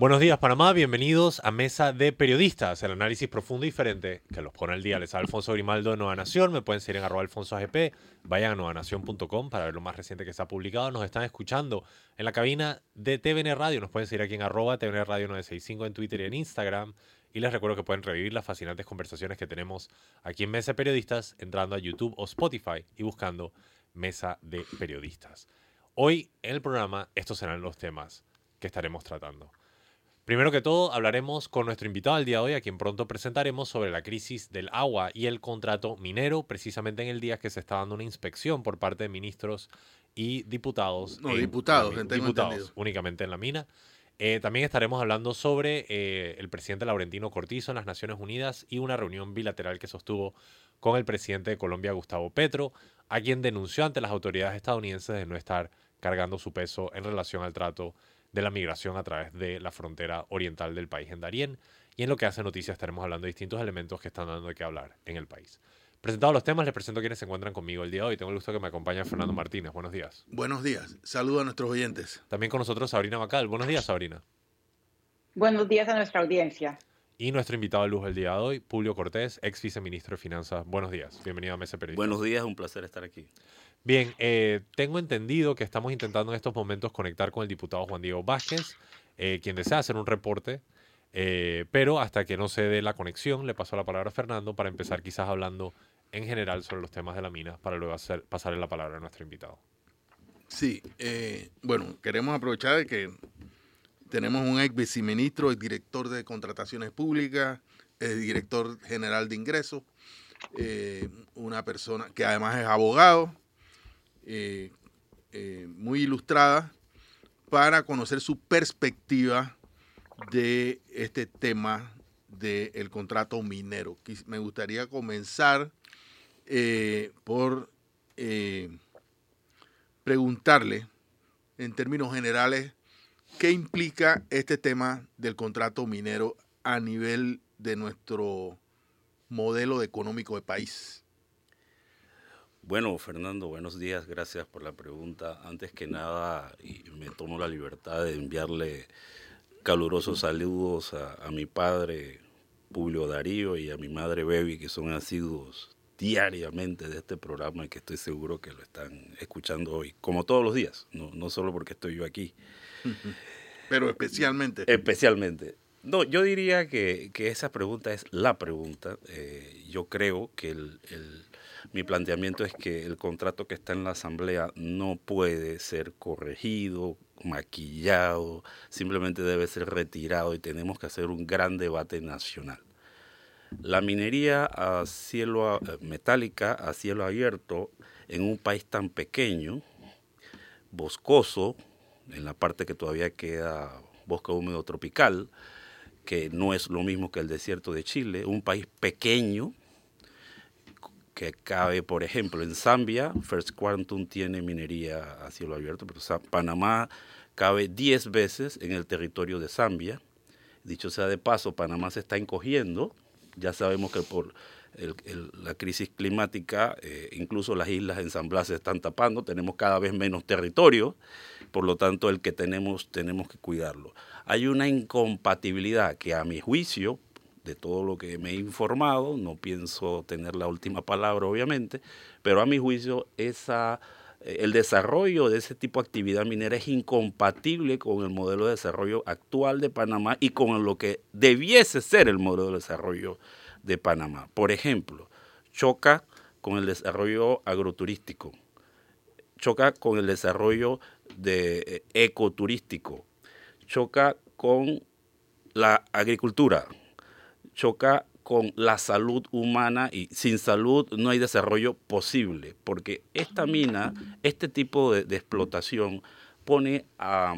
Buenos días Panamá, bienvenidos a Mesa de Periodistas, el análisis profundo y diferente que los pone al día. Les habla Alfonso Grimaldo de Nueva Nación, me pueden seguir en arroba alfonso AGP, vayan a nuevanación.com para ver lo más reciente que se ha publicado. Nos están escuchando en la cabina de TVN Radio, nos pueden seguir aquí en arroba TVN Radio 965 en Twitter y en Instagram. Y les recuerdo que pueden revivir las fascinantes conversaciones que tenemos aquí en Mesa de Periodistas entrando a YouTube o Spotify y buscando Mesa de Periodistas. Hoy en el programa estos serán los temas que estaremos tratando. Primero que todo, hablaremos con nuestro invitado al día de hoy, a quien pronto presentaremos sobre la crisis del agua y el contrato minero, precisamente en el día que se está dando una inspección por parte de ministros y diputados. No, en diputados, tengo diputados, entendido. únicamente en la mina. Eh, también estaremos hablando sobre eh, el presidente Laurentino Cortizo en las Naciones Unidas y una reunión bilateral que sostuvo con el presidente de Colombia, Gustavo Petro, a quien denunció ante las autoridades estadounidenses de no estar cargando su peso en relación al trato de la migración a través de la frontera oriental del país en Darién. Y en lo que hace noticia estaremos hablando de distintos elementos que están dando de qué hablar en el país. Presentados los temas, les presento a quienes se encuentran conmigo el día de hoy. Tengo el gusto que me acompañe Fernando Martínez. Buenos días. Buenos días. Saludo a nuestros oyentes. También con nosotros Sabrina Macal. Buenos días, Sabrina. Buenos días a nuestra audiencia. Y nuestro invitado de luz el día de hoy, Publio Cortés, ex viceministro de Finanzas. Buenos días. Bienvenido a Mesa Periodista. Buenos días, un placer estar aquí. Bien, eh, tengo entendido que estamos intentando en estos momentos conectar con el diputado Juan Diego Vázquez, eh, quien desea hacer un reporte, eh, pero hasta que no se dé la conexión, le paso la palabra a Fernando para empezar quizás hablando en general sobre los temas de la mina, para luego hacer, pasarle la palabra a nuestro invitado. Sí, eh, bueno, queremos aprovechar de que tenemos un ex viceministro, el director de contrataciones públicas, el director general de ingresos, eh, una persona que además es abogado, eh, eh, muy ilustrada, para conocer su perspectiva de este tema del contrato minero. Me gustaría comenzar por preguntarle, en términos generales, qué implica este tema del contrato minero a nivel de nuestro modelo económico de país. Bueno, Fernando, buenos días, gracias por la pregunta. Antes que nada, y me tomo la libertad de enviarle calurosos saludos a, a mi padre, Publio Darío, y a mi madre, Bebi, que son asiduos diariamente de este programa y que estoy seguro que lo están escuchando hoy, como todos los días, no, no solo porque estoy yo aquí. Pero especialmente, Especialmente. No, yo diría que, que esa pregunta es la pregunta. Eh, yo creo que el, mi planteamiento es que el contrato que está en la Asamblea no puede ser corregido, maquillado, simplemente debe ser retirado y tenemos que hacer un gran debate nacional. La minería a cielo a- metálica a cielo abierto en un país tan pequeño, boscoso, en la parte que todavía queda bosque húmedo tropical, que no es lo mismo que el desierto de Chile, un país pequeño que cabe, por ejemplo, en Zambia, First Quantum tiene minería a cielo abierto, pero Panamá cabe 10 veces en el territorio de Zambia. Dicho sea de paso, Panamá se está encogiendo, ya sabemos que por el- la crisis climática, eh, incluso las islas en San Blas se están tapando, tenemos cada vez menos territorio, por lo tanto el que tenemos tenemos que cuidarlo. Hay una incompatibilidad que a mi juicio, de todo lo que me he informado, no pienso tener la última palabra obviamente, pero a mi juicio esa, eh, el desarrollo de ese tipo de actividad minera es incompatible con el modelo de desarrollo actual de Panamá y con lo que debiese ser el modelo de desarrollo de Panamá. Por ejemplo, choca con el desarrollo agroturístico, choca con el desarrollo de eh, ecoturístico, choca con la agricultura, choca con la salud humana y sin salud no hay desarrollo posible, porque esta mina, este tipo de, explotación pone a-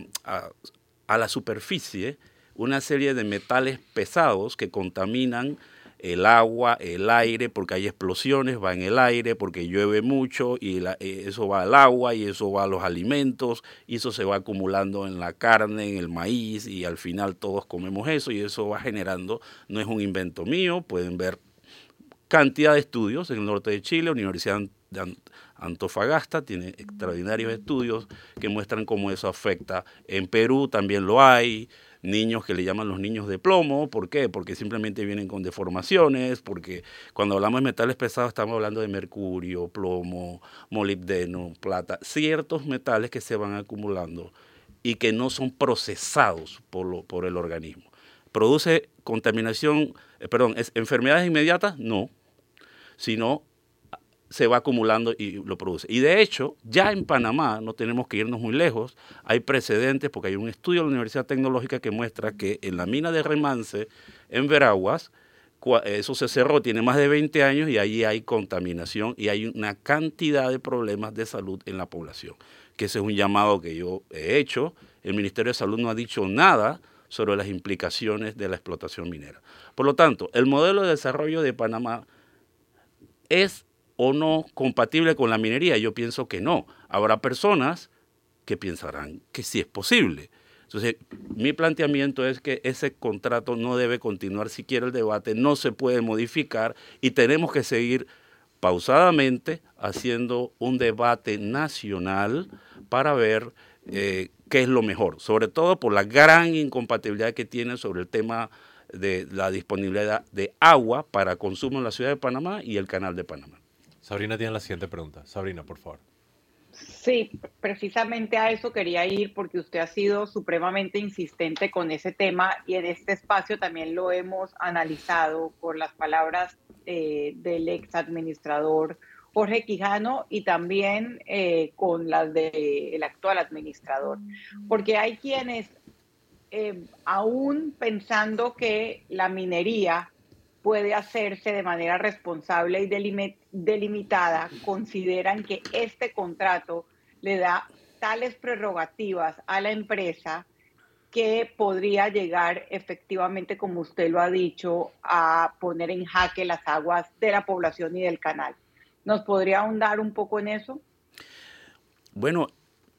a la superficie una serie de metales pesados que contaminan el agua, el aire, porque hay explosiones, va en el aire, porque llueve mucho y eh, eso va al agua y eso va a los alimentos y eso se va acumulando en la carne, en el maíz y al final todos comemos eso y eso va generando, no es un invento mío, pueden ver cantidad de estudios en el norte de Chile, Universidad de Antofagasta tiene extraordinarios estudios que muestran cómo eso afecta. En Perú también lo hay, niños que le llaman los niños de plomo. ¿Por qué? Porque simplemente vienen con deformaciones, porque cuando hablamos de metales pesados estamos hablando de mercurio, plomo, molibdeno, plata, ciertos metales que se van acumulando y que no son procesados por, lo, por el organismo. ¿Produce contaminación, eh, perdón, ¿es enfermedades inmediatas? No, sino se va acumulando y lo produce. Y de hecho, ya en Panamá, no tenemos que irnos muy lejos, hay precedentes porque hay un estudio de la Universidad Tecnológica que muestra que en la mina de Remance, en Veraguas, eso se cerró, tiene más de 20 años y allí hay contaminación y hay una cantidad de problemas de salud en la población. Que ese es un llamado que yo he hecho. El Ministerio de Salud no ha dicho nada sobre las implicaciones de la explotación minera. Por lo tanto, el modelo de desarrollo de Panamá es o no compatible con la minería? Yo pienso que no. Habrá personas que pensarán que sí es posible. Entonces, mi planteamiento es que ese contrato no debe continuar siquiera el debate, no se puede modificar y tenemos que seguir pausadamente haciendo un debate nacional para ver eh, qué es lo mejor, sobre todo por la gran incompatibilidad que tiene sobre el tema de la disponibilidad de agua para consumo en la ciudad de Panamá y el canal de Panamá. Sabrina tiene la siguiente pregunta. Sabrina, por favor. Sí, precisamente a eso quería ir porque usted ha sido supremamente insistente con ese tema y en este espacio también lo hemos analizado por las palabras eh, del ex administrador Jorge Quijano y también eh, con las del actual administrador, porque hay quienes, eh, aún pensando que la minería puede hacerse de manera responsable y delimitada, consideran que este contrato le da tales prerrogativas a la empresa que podría llegar efectivamente, como usted lo ha dicho, a poner en jaque las aguas de la población y del canal. ¿Nos podría ahondar un poco en eso? Bueno,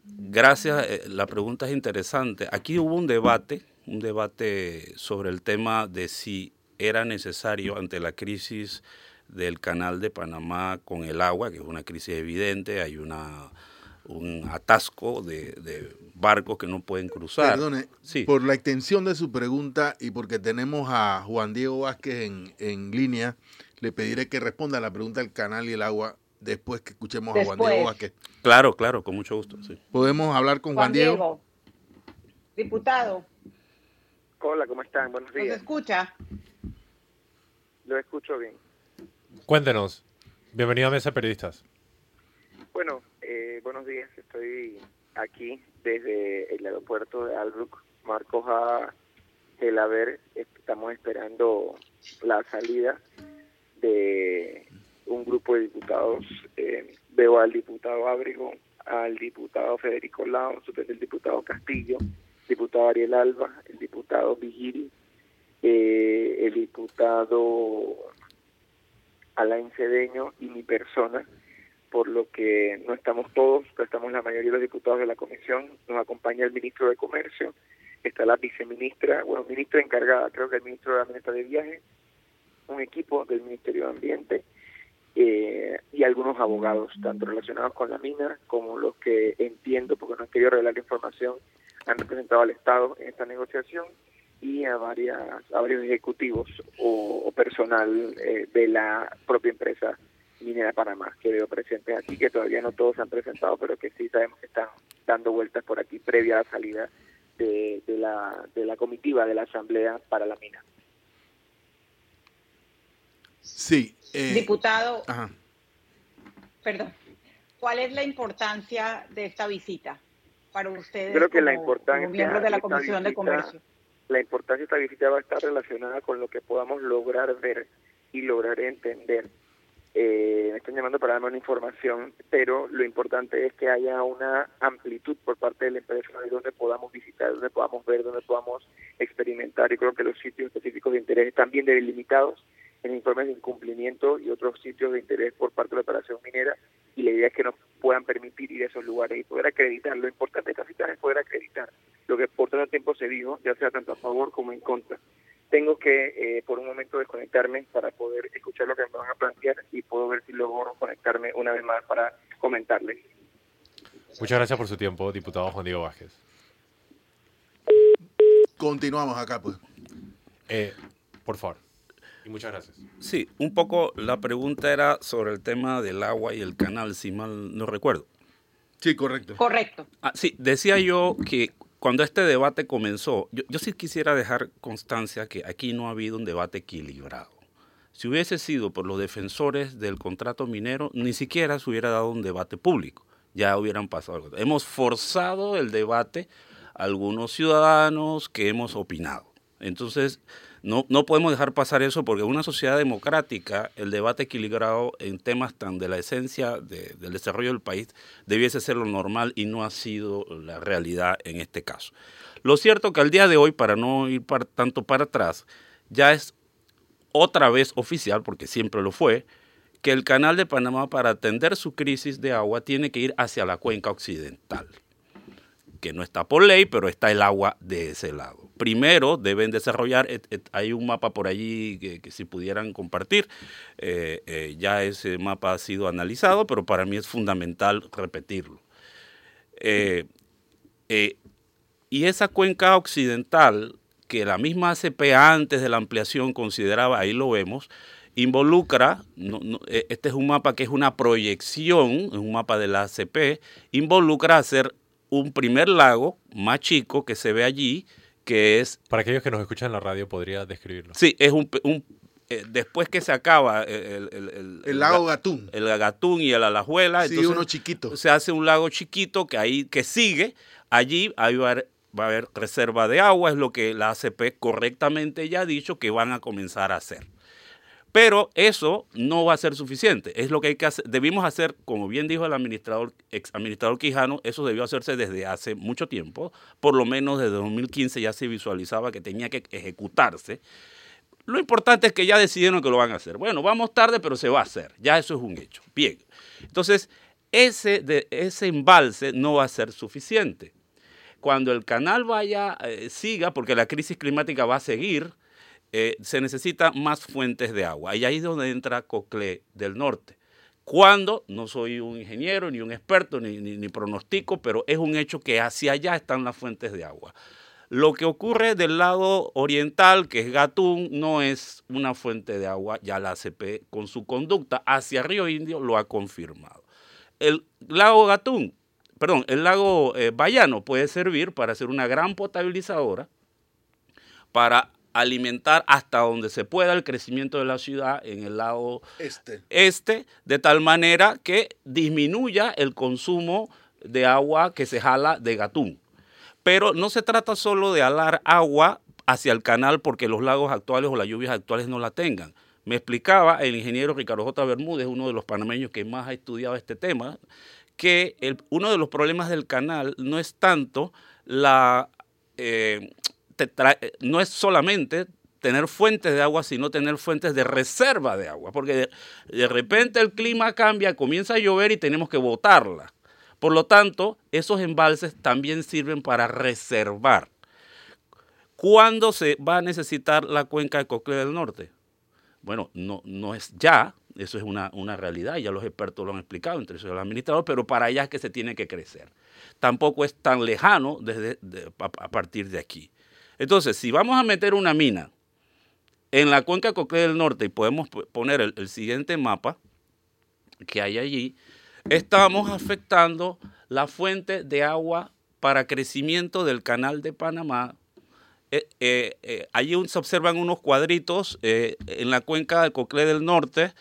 gracias. Eh, la pregunta es interesante. Aquí hubo un debate, un debate sobre el tema de si era necesario ante la crisis del canal de Panamá con el agua, que es una crisis evidente, hay una un atasco de, barcos que no pueden cruzar. Perdone, por la extensión de su pregunta y porque tenemos a Juan Diego Vázquez en, en línea, le pediré que responda a la pregunta del canal y el agua después que escuchemos a Juan Diego Vázquez. Claro, claro, con mucho gusto. Sí. ¿Podemos hablar con Juan, Diego? Diputado. Hola, ¿cómo están? Buenos días. ¿Nos escucha? Lo escucho bien. Cuéntenos. Bienvenido a Mesa Periodistas. Bueno, eh, buenos días. Estoy aquí desde el aeropuerto de Albrook. Marcos a el haber, estamos esperando la salida de un grupo de diputados. Eh, veo al diputado Ábrigo, al diputado Federico Lao, el diputado Castillo, diputado Ariel Alba, el diputado Vigil, eh, el diputado Alain Cedeño y mi persona, por lo que no estamos todos, pero estamos la mayoría de los diputados de la comisión, nos acompaña el ministro de Comercio, está la viceministra, bueno, ministra encargada, creo que el ministro de la ministra de Viaje, un equipo del Ministerio de Ambiente eh, y algunos abogados, tanto relacionados con la mina como los que entiendo, porque no han querido revelar la información, han representado al Estado en esta negociación y a, varias, a varios ejecutivos o, personal eh, de la propia empresa Minera Panamá, que veo presentes aquí, que todavía no todos se han presentado, pero que sí sabemos que están dando vueltas por aquí previa a la salida de, la, de la comitiva de la Asamblea para la mina. Sí. Eh, Diputado, perdón, ¿cuál es la importancia de esta visita para ustedes Creo que la importancia miembros de la Comisión de Comercio? La importancia de esta visita va a estar relacionada con lo que podamos lograr ver y lograr entender. Eh, me están llamando para darme una información, pero lo importante es que haya una amplitud por parte de la empresa de donde podamos visitar, donde podamos ver, donde podamos experimentar. Y creo que los sitios específicos de interés están bien delimitados en informes de incumplimiento y otros sitios de interés por parte de la operación minera y la idea es que nos puedan permitir ir a esos lugares y poder acreditar. Lo importante de esta cita es poder acreditar lo que por tanto tiempo se dijo, ya sea tanto a favor como en contra. Tengo que eh, por un momento desconectarme para poder escuchar lo que me van a plantear y puedo ver si logro conectarme una vez más para comentarles. Muchas gracias por su tiempo, diputado Juan Diego Vázquez. Continuamos acá, pues. Eh, por favor. Y muchas gracias. Sí, un poco la pregunta era sobre el tema del agua y el canal, si mal no recuerdo. Sí, correcto. Correcto. Ah, sí, decía yo que cuando este debate comenzó, yo, yo sí quisiera dejar constancia que aquí no ha habido un debate equilibrado. Si hubiese sido por los defensores del contrato minero, ni siquiera se hubiera dado un debate público. Ya hubieran pasado. algo. Hemos forzado el debate a algunos ciudadanos que hemos opinado. Entonces, no, no podemos dejar pasar eso porque en una sociedad democrática, el debate equilibrado en temas tan de la esencia de- del desarrollo del país debiese ser lo normal y no ha sido la realidad en este caso. Lo cierto que al día de hoy, para no ir tanto para atrás, ya es otra vez oficial, porque siempre lo fue, que el canal de Panamá para atender su crisis de agua tiene que ir hacia la cuenca occidental, que no está por ley, pero está el agua de ese lado. Primero deben desarrollar, hay un mapa por allí que, si pudieran compartir, eh, eh, ya ese mapa ha sido analizado, pero para mí es fundamental repetirlo. Eh, y esa cuenca occidental, que la misma ACP antes de la ampliación consideraba, ahí lo vemos, involucra, este es un mapa que es una proyección, es un mapa de la ACP, involucra hacer un primer lago más chico que se ve allí, que es Para aquellos que nos escuchan en la radio, podría describirlo. Sí, es un, un- eh, después que se acaba el, el, el- El lago Gatún. el Agatún y el Alajuela, Sí, entonces uno chiquito. se hace un lago chiquito que ahí que sigue, allí ahí va a, haber, va a haber reserva de agua, es lo que la ACP correctamente ya ha dicho que van a comenzar a hacer. Pero eso no va a ser suficiente. Es lo que hay que hacer. Debimos hacer, como bien dijo el administrador, ex administrador Quijano, eso debió hacerse desde hace mucho tiempo. Por lo menos desde 2015 ya se visualizaba que tenía que ejecutarse. Lo importante es que ya decidieron que lo van a hacer. Bueno, vamos tarde, pero se va a hacer. Ya eso es un hecho. Bien. Entonces, ese, de, ese embalse no va a ser suficiente. Cuando el canal vaya, eh, siga, porque la crisis climática va a seguir, eh, se necesitan más fuentes de agua. Y ahí es donde entra Coclé del Norte. Cuando, no soy un ingeniero, ni un experto, ni, ni, pronostico, pero es un hecho que hacia allá están las fuentes de agua. Lo que ocurre del lado oriental, que es Gatún, no es una fuente de agua, ya la ACP con su conducta hacia Río Indio lo ha confirmado. El lago Gatún, perdón, el lago eh, Bayano puede servir para hacer una gran potabilizadora, para alimentar hasta donde se pueda el crecimiento de la ciudad en el lado Este. este, de tal manera que disminuya el consumo de agua que se jala de Gatún. Pero no se trata solo de alar agua hacia el canal porque los lagos actuales o las lluvias actuales no la tengan. Me explicaba el ingeniero Ricardo J. Bermúdez, uno de los panameños que más ha estudiado este tema, que el- uno de los problemas del canal no es tanto la... eh, trae- no es solamente tener fuentes de agua, sino tener fuentes de reserva de agua, porque de, repente el clima cambia, comienza a llover y tenemos que botarla. Por lo tanto, esos embalses también sirven para reservar. ¿Cuándo se va a necesitar la cuenca de Coclé del Norte? Bueno, no, no es ya, eso es una, una realidad, ya los expertos lo han explicado, entre ellos el administrador, pero para allá es que se tiene que crecer. Tampoco es tan lejano desde, de- a, a partir de aquí. Entonces, si vamos a meter una mina en la cuenca de Coclé del Norte y podemos poner el, siguiente mapa que hay allí, estamos afectando la fuente de agua para crecimiento del canal de Panamá. Eh, eh, eh, allí se observan unos cuadritos en la cuenca del Coclé del Norte.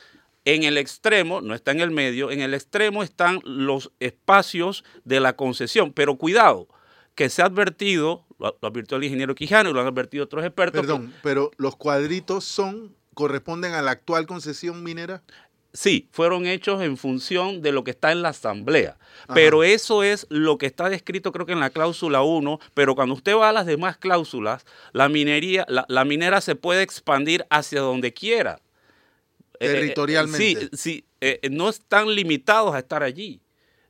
En el extremo, no está en el medio, en el extremo están los espacios de la concesión. Pero cuidado, que se ha advertido, lo, lo advirtió el ingeniero Quijano y lo han advertido otros expertos. que- Perdón, pero los cuadritos son corresponden a la actual concesión minera. Sí, fueron hechos en función de lo que está en la asamblea. Ajá. Pero eso es lo que está descrito creo que en la cláusula 1, pero cuando usted va a las demás cláusulas, la minería, la, la minera se puede expandir hacia donde quiera. eh, eh, Territorialmente. sí, sí, eh, no están limitados a estar allí.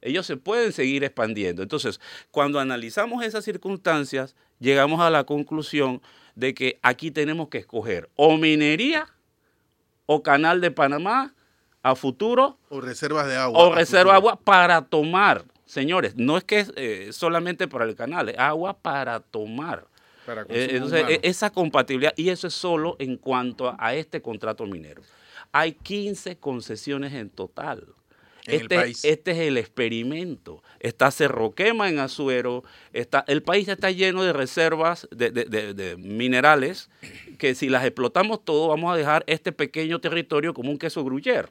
Ellos se pueden seguir expandiendo. Entonces, cuando analizamos esas circunstancias, llegamos a la conclusión de que aquí tenemos que escoger o minería o canal de Panamá a futuro O reservas de agua. o reserva de agua para tomar. Señores, no es que es eh, solamente para el canal, es agua para tomar. Para Eh, entonces, humano. e- esa compatibilidad, y eso es solo en cuanto a, a este contrato minero. Hay 15 concesiones en total. En el este, país. este es el experimento. Está Cerro Quema en Azuero. Está, el país está lleno de reservas de, de- de- de minerales que si las explotamos todo vamos a dejar este pequeño territorio como un queso gruyere.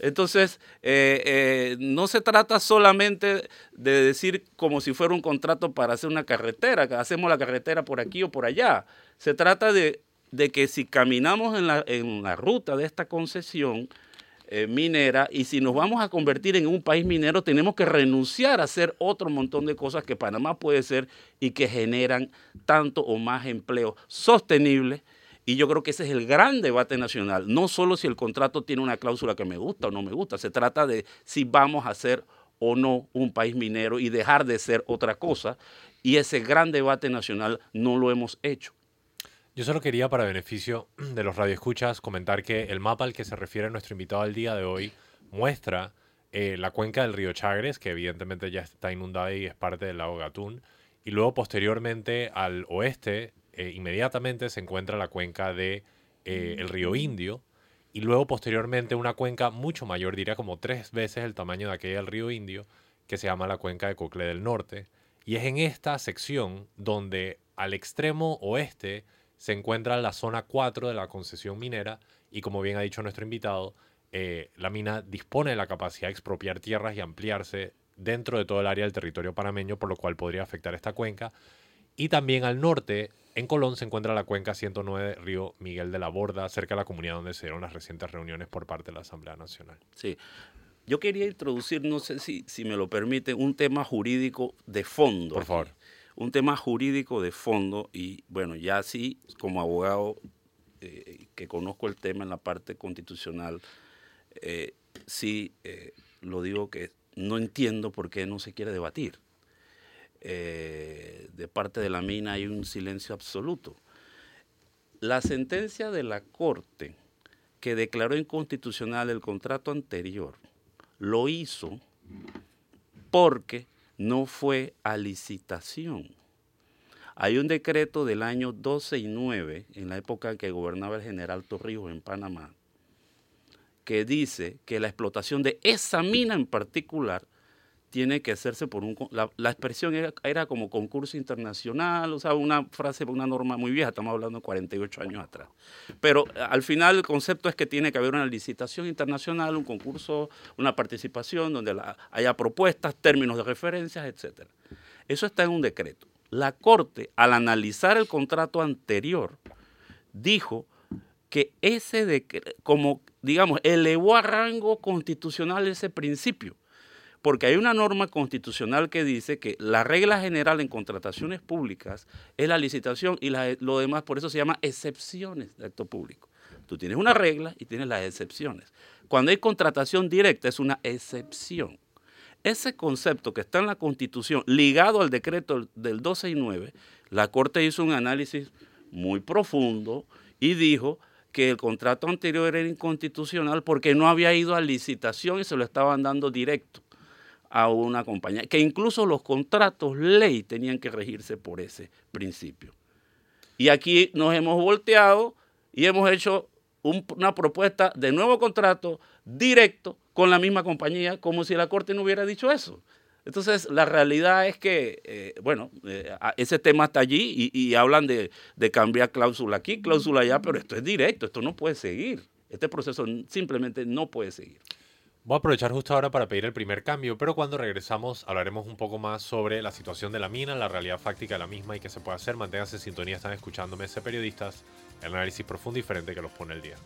Entonces, eh, eh, no se trata solamente de decir como si fuera un contrato para hacer una carretera, que hacemos la carretera por aquí o por allá. Se trata de, de que si caminamos en la, en la ruta de esta concesión eh, minera y si nos vamos a convertir en un país minero, tenemos que renunciar a hacer otro montón de cosas que Panamá puede ser y que generan tanto o más empleo sostenible. Y yo creo que ese es el gran debate nacional. No solo si el contrato tiene una cláusula que me gusta o no me gusta, se trata de si vamos a ser o no un país minero y dejar de ser otra cosa. Y ese gran debate nacional no lo hemos hecho. Yo solo quería, para beneficio de los radioescuchas, comentar que el mapa al que se refiere nuestro invitado al día de hoy muestra eh, la cuenca del río Chagres, que evidentemente ya está inundada y es parte del lago Gatún. Y luego, posteriormente, al oeste, eh, inmediatamente se encuentra la cuenca del de, eh, río Indio. Y luego, posteriormente, una cuenca mucho mayor, diría como tres veces el tamaño de aquella del río Indio, que se llama la cuenca de Cocle del Norte. Y es en esta sección donde al extremo oeste se encuentra la zona 4 de la concesión minera y como bien ha dicho nuestro invitado, eh, la mina dispone de la capacidad de expropiar tierras y ampliarse dentro de todo el área del territorio panameño, por lo cual podría afectar esta cuenca. Y también al norte, en Colón, se encuentra la cuenca 109 Río Miguel de la Borda, cerca de la comunidad donde se dieron las recientes reuniones por parte de la Asamblea Nacional. Sí. Yo quería introducir, no sé si, si me lo permite, un tema jurídico de fondo. Por favor. Un tema jurídico de fondo y bueno, ya sí, como abogado eh, que conozco el tema en la parte constitucional, eh, sí eh, lo digo que no entiendo por qué no se quiere debatir. De parte de la mina hay un silencio absoluto. La sentencia de la Corte que declaró inconstitucional el contrato anterior lo hizo porque no fue a licitación. Hay un decreto del año 12 y 9, en la época en que gobernaba el general Torrijos en Panamá, que dice que la explotación de esa mina en particular tiene que hacerse por un... La, expresión era, era como concurso internacional, o sea, una frase, una norma muy vieja, estamos hablando de 48 años atrás. Pero eh, al final el concepto es que tiene que haber una licitación internacional, un concurso, una participación donde haya propuestas, términos de referencias, etc. Eso está en un decreto. La Corte, al analizar el contrato anterior, dijo que ese decreto, como digamos, elevó a rango constitucional ese principio. Porque hay una norma constitucional que dice que la regla general en contrataciones públicas es la licitación y la- lo demás, por eso se llama excepciones de acto público. Tú tienes una regla y tienes las excepciones. Cuando hay contratación directa es una excepción. Ese concepto que está en la Constitución, ligado al decreto del 12 y 9, la Corte hizo un análisis muy profundo y dijo que el contrato anterior era inconstitucional porque no había ido a licitación y se lo estaban dando directo a una compañía, que incluso los contratos ley tenían que regirse por ese principio. Y aquí nos hemos volteado y hemos hecho un- una propuesta de nuevo contrato directo con la misma compañía, como si la Corte no hubiera dicho eso. Entonces, la realidad es que, eh, bueno, eh, ese tema está allí y, y hablan de, de cambiar cláusula aquí, cláusula allá, pero esto es directo, esto no puede seguir. Este proceso simplemente no puede seguir. Voy a aprovechar justo ahora para pedir el primer cambio, pero cuando regresamos hablaremos un poco más sobre la situación de la mina, la realidad fáctica de la misma y qué se puede hacer. Manténganse en sintonía, están escuchando Mese Periodistas, el análisis profundo y diferente que los pone el día.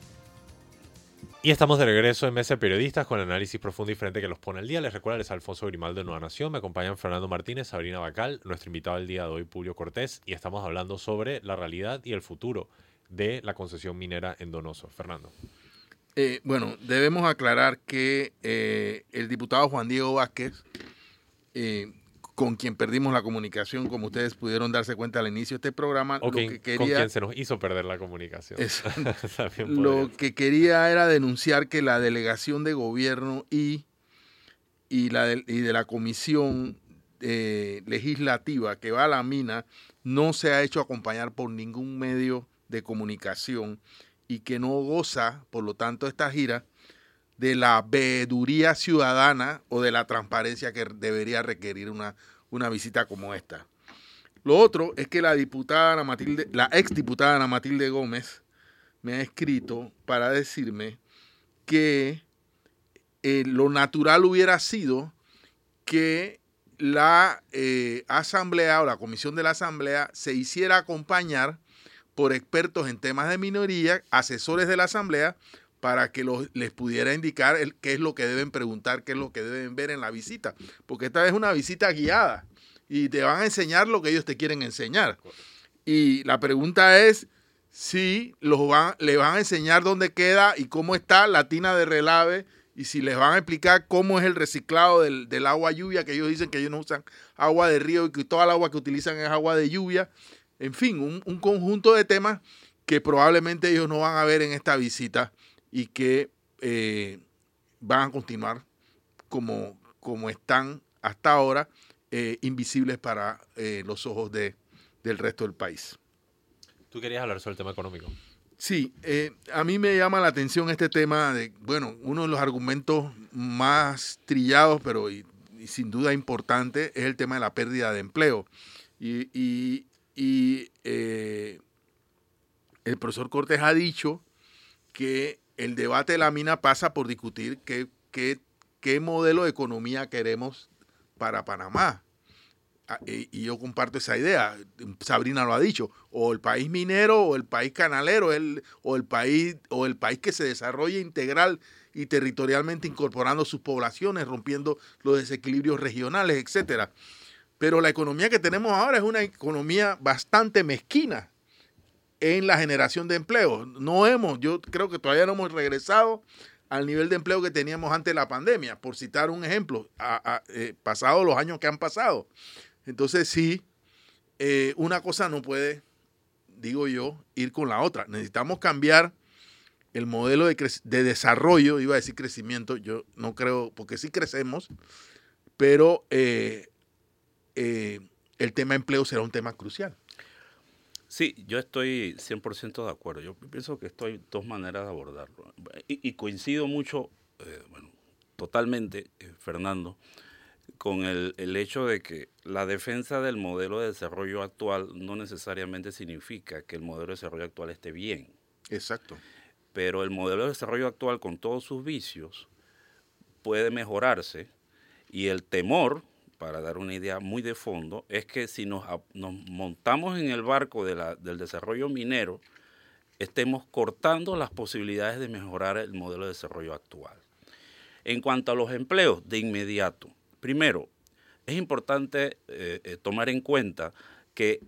Y estamos de regreso en Mese Periodistas con el análisis profundo y diferente que los pone el día. Les recuerdo, les Alfonso Grimaldo de Nueva Nación, me acompañan Fernando Martínez, Sabrina Bacal, nuestro invitado del día de hoy, Julio Cortés, y estamos hablando sobre la realidad y el futuro de la concesión minera en Donoso. Fernando. Eh, bueno, debemos aclarar que eh, el diputado Juan Diego Vázquez, eh, con quien perdimos la comunicación, como ustedes pudieron darse cuenta al inicio de este programa, lo que con quería, quien se nos hizo perder la comunicación. Es- lo que quería era denunciar que la delegación de gobierno y, y, la del- y de la comisión eh, legislativa que va a la mina no se ha hecho acompañar por ningún medio de comunicación y que no goza, por lo tanto, esta gira de la veeduría ciudadana o de la transparencia que debería requerir una, una visita como esta. Lo otro es que la diputada Ana Matilde, la ex diputada Ana Matilde Gómez me ha escrito para decirme que eh, lo natural hubiera sido que la eh, asamblea o la comisión de la asamblea se hiciera acompañar por expertos en temas de minoría, asesores de la asamblea, para que los- les pudiera indicar el- qué es lo que deben preguntar, qué es lo que deben ver en la visita. Porque esta es una visita guiada y te van a enseñar lo que ellos te quieren enseñar. Y la pregunta es si los van, le van a enseñar dónde queda y cómo está la tina de relave y si les van a explicar cómo es el reciclado del, del agua lluvia, que ellos dicen que ellos no usan agua de río y que toda el agua que utilizan es agua de lluvia. En fin, un, un conjunto de temas que probablemente ellos no van a ver en esta visita y que eh, van a continuar como, como están hasta ahora, eh, invisibles para eh, los ojos de, del resto del país. Tú querías hablar sobre el tema económico. Sí, a mí me llama la atención este tema de, bueno, uno de los argumentos más trillados, pero y, y sin duda importante, es el tema de la pérdida de empleo. Y, y- y, eh, el profesor Cortés ha dicho que el debate de la mina pasa por discutir qué, qué, qué modelo de economía queremos para Panamá. Ah, Y yo comparto esa idea. Sabrina lo ha dicho. O el país minero o el país canalero, el, o, el país, o el país que se desarrolle integral y territorialmente incorporando sus poblaciones, rompiendo los desequilibrios regionales, etcétera. Pero la economía que tenemos ahora es una economía bastante mezquina en la generación de empleo. No hemos, yo creo que todavía no hemos regresado al nivel de empleo que teníamos antes de la pandemia, por citar un ejemplo, a, eh, los años que han pasado. Entonces sí, eh, una cosa no puede, digo yo, ir con la otra. Necesitamos cambiar el modelo de, de desarrollo, iba a decir crecimiento, yo no creo, porque sí crecemos, pero eh, eh, el tema empleo será un tema crucial. Sí, yo estoy 100% de acuerdo. Yo pienso que esto hay dos maneras de abordarlo. Y, y coincido mucho, eh, bueno, totalmente, eh, Fernando, con el, el hecho de que la defensa del modelo de desarrollo actual no necesariamente significa que el modelo de desarrollo actual esté bien. Exacto. Pero el modelo de desarrollo actual, con todos sus vicios, puede mejorarse y el temor, para dar una idea muy de fondo, es que si nos, montamos en el barco del desarrollo minero, estemos cortando las posibilidades de mejorar el modelo de desarrollo actual. En cuanto a los empleos, de inmediato, primero, es importante eh, eh, tomar en cuenta que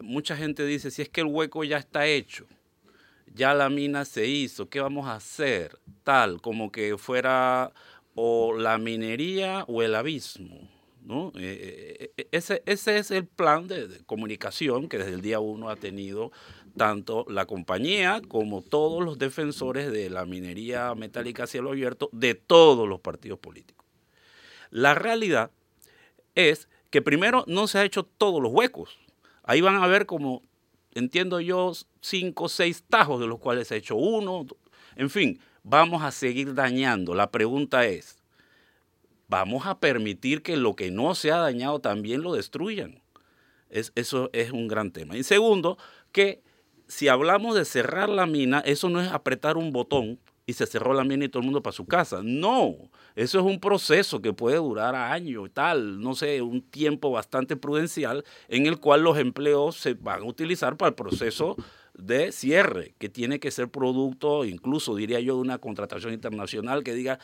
mucha gente dice, si es que el hueco ya está hecho, ya la mina se hizo, ¿qué vamos a hacer? Tal, como que fuera o la minería o el abismo. ¿No? Eh, eh, ese, ese es el plan de, comunicación que desde el día uno ha tenido tanto la compañía como todos los defensores de la minería metálica a cielo abierto de todos los partidos políticos. La realidad es que primero no se ha hecho todos los huecos. Ahí van a ver como, entiendo yo, cinco o seis tajos de los cuales se ha hecho uno. En fin, vamos a seguir dañando. La pregunta es, ¿vamos a permitir que lo que no se ha dañado también lo destruyan? Es, eso es un gran tema. Y segundo, que si hablamos de cerrar la mina, eso no es apretar un botón y se cerró la mina y todo el mundo para su casa. No, eso es un proceso que puede durar años y tal, no sé, un tiempo bastante prudencial en el cual los empleos se van a utilizar para el proceso de cierre, que tiene que ser producto, incluso diría yo, de una contratación internacional que diga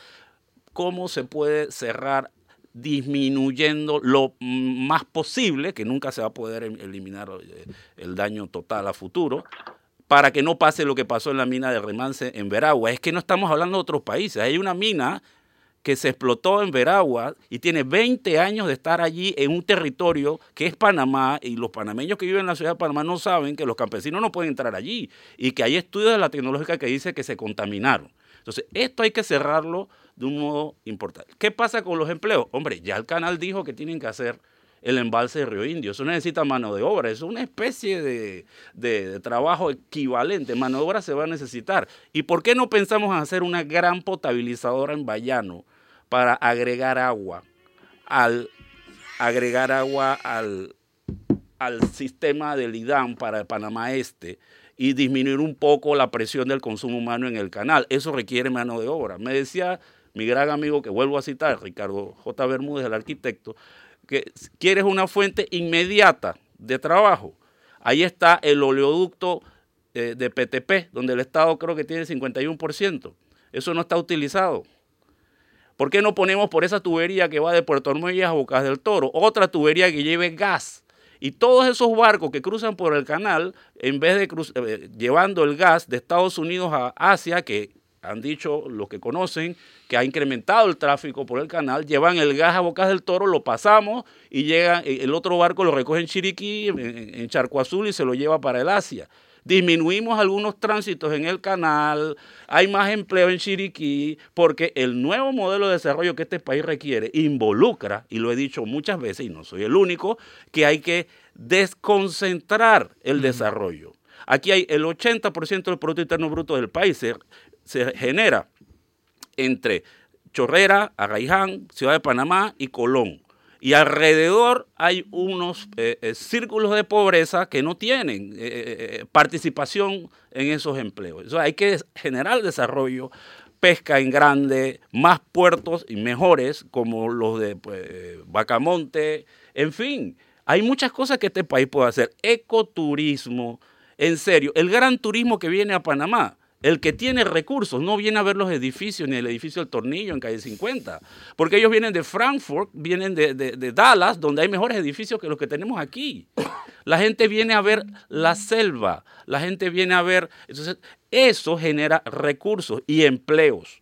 cómo se puede cerrar disminuyendo lo más posible, que nunca se va a poder eliminar eh, el daño total a futuro, para que no pase lo que pasó en la mina de Remance en Veragua. Es que no estamos hablando de otros países. Hay una mina que se explotó en Veragua y tiene 20 años de estar allí en un territorio que es Panamá y los panameños que viven en la ciudad de Panamá no saben que los campesinos no pueden entrar allí y que hay estudios de la tecnológica que dice que se contaminaron. Entonces, esto hay que cerrarlo de un modo importante. ¿Qué pasa con los empleos? Hombre, ya el canal dijo que tienen que hacer el embalse de Río Indio. Eso necesita mano de obra, es una especie de, de, trabajo equivalente. Mano de obra se va a necesitar. ¿Y por qué no pensamos en hacer una gran potabilizadora en Bayano para agregar agua al agregar agua al, al sistema del IDAM para el Panamá Este y disminuir un poco la presión del consumo humano en el canal? Eso requiere mano de obra. Me decía mi gran amigo que vuelvo a citar, Ricardo J. Bermúdez, el arquitecto, que quieres una fuente inmediata de trabajo. Ahí está el oleoducto eh, de PTP, donde el Estado creo que tiene 51%. Eso no está utilizado. ¿Por qué no ponemos por esa tubería que va de Puerto Armuelles a Bocas del Toro otra tubería que lleve gas? Y todos esos barcos que cruzan por el canal, en vez de eh, llevando el gas de Estados Unidos a Asia, que han dicho los que conocen que ha incrementado el tráfico por el canal, llevan el gas a Bocas del Toro, lo pasamos y llega eh, el otro barco lo recoge en Chiriquí, en, Charco Azul y se lo lleva para el Asia. Disminuimos algunos tránsitos en el canal, hay más empleo en Chiriquí, porque el nuevo modelo de desarrollo que este país requiere involucra, y lo he dicho muchas veces y no soy el único, que hay que desconcentrar el desarrollo. Aquí hay el 80% del Producto Interno Bruto del país, se genera entre Chorrera, Arraiján, Ciudad de Panamá y Colón. Y alrededor hay unos eh, eh, círculos de pobreza que no tienen eh, participación en esos empleos. hay que generar desarrollo, pesca en grande, más puertos y mejores como los de pues, Bacamonte, en fin. Hay muchas cosas que este país puede hacer. Ecoturismo, en serio, el gran turismo que viene a Panamá el que tiene recursos no viene a ver los edificios ni el edificio del tornillo en calle 50, porque ellos vienen de Frankfurt, vienen de, Dallas, donde hay mejores edificios que los que tenemos aquí. La gente viene a ver la selva, la gente viene a ver... Entonces, eso genera recursos y empleos.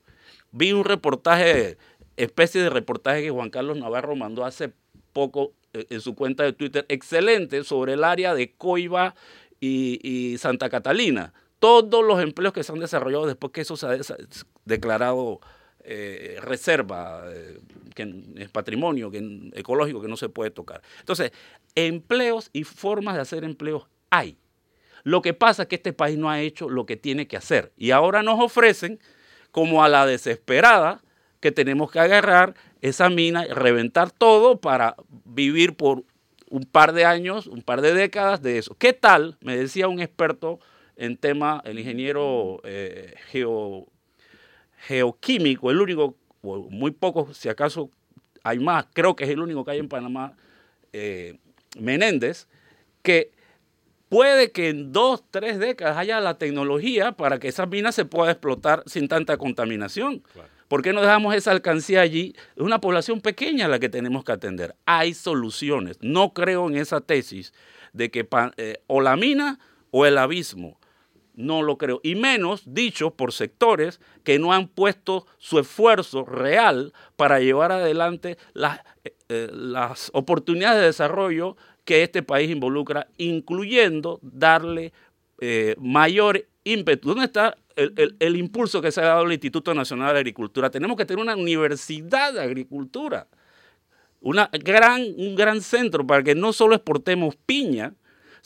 Vi un reportaje, especie de reportaje que Juan Carlos Navarro mandó hace poco eh, en su cuenta de Twitter, excelente, sobre el área de Coiba y Santa Catalina todos los empleos que se han desarrollado después que eso se ha declarado eh, reserva, eh, que es patrimonio que, ecológico que no se puede tocar. Entonces, empleos y formas de hacer empleos hay. Lo que pasa es que este país no ha hecho lo que tiene que hacer y ahora nos ofrecen como a la desesperada que tenemos que agarrar esa mina y reventar todo para vivir por un par de años, un par de décadas de eso. ¿Qué tal? Me decía un experto en tema, el ingeniero eh, geoquímico, el único, o muy pocos, si acaso hay más, creo que es el único que hay en Panamá, eh, Menéndez, que puede que en dos, tres décadas haya la tecnología para que esa mina se pueda explotar sin tanta contaminación. ¿Por qué no dejamos esa alcancía allí? Es una población pequeña la que tenemos que atender. Hay soluciones. No creo en esa tesis de que eh, o la mina o el abismo. No lo creo. Y menos dicho por sectores que no han puesto su esfuerzo real para llevar adelante las, eh, eh, las oportunidades de desarrollo que este país involucra, incluyendo darle eh, mayor ímpetu. ¿Dónde está el, impulso que se ha dado al Instituto Nacional de Agricultura? Tenemos que tener una universidad de agricultura, una gran, un gran centro para que no solo exportemos piña,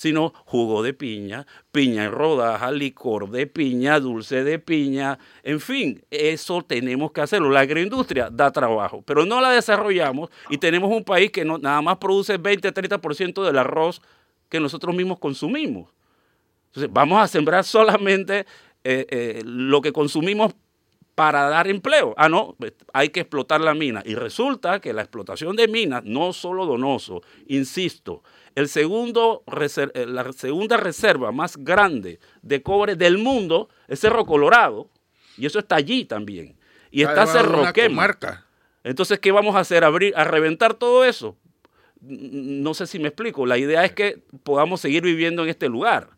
sino jugo de piña, piña en rodaja, licor de piña, dulce de piña, en fin, eso tenemos que hacerlo. La agroindustria da trabajo, pero no la desarrollamos y tenemos un país que no, nada más produce 20-30% del arroz que nosotros mismos consumimos. Entonces, vamos a sembrar solamente eh, eh, lo que consumimos para dar empleo. Ah, no, hay que explotar la mina. Y resulta que la explotación de minas, no solo Donoso, insisto, el segundo, eh, la segunda reserva más grande de cobre del mundo es Cerro Colorado, y eso está allí también. Y está Cerro Quema. Entonces, ¿qué vamos a hacer? ¿Abrir, ¿A reventar todo eso? No sé si me explico. La idea es que podamos seguir viviendo en este lugar.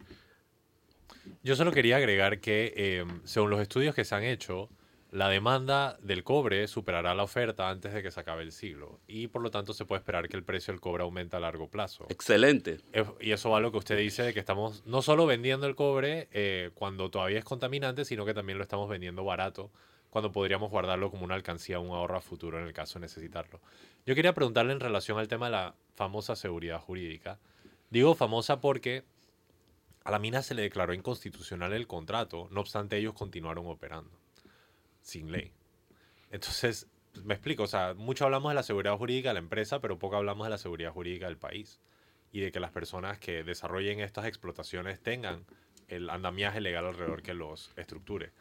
Yo solo quería agregar que, eh, según los estudios que se han hecho, la demanda del cobre superará la oferta antes de que se acabe el siglo y por lo tanto se puede esperar que el precio del cobre aumente a largo plazo. Excelente. Y eso va a lo que usted dice de que estamos no solo vendiendo el cobre eh, cuando todavía es contaminante, sino que también lo estamos vendiendo barato cuando podríamos guardarlo como una alcancía, un ahorro a futuro en el caso de necesitarlo. Yo quería preguntarle en relación al tema de la famosa seguridad jurídica. Digo famosa porque a la mina se le declaró inconstitucional el contrato, no obstante ellos continuaron operando sin ley. Entonces, me explico, o sea, mucho hablamos de la seguridad jurídica de la empresa, pero poco hablamos de la seguridad jurídica del país y de que las personas que desarrollen estas explotaciones tengan el andamiaje legal alrededor que los estructure.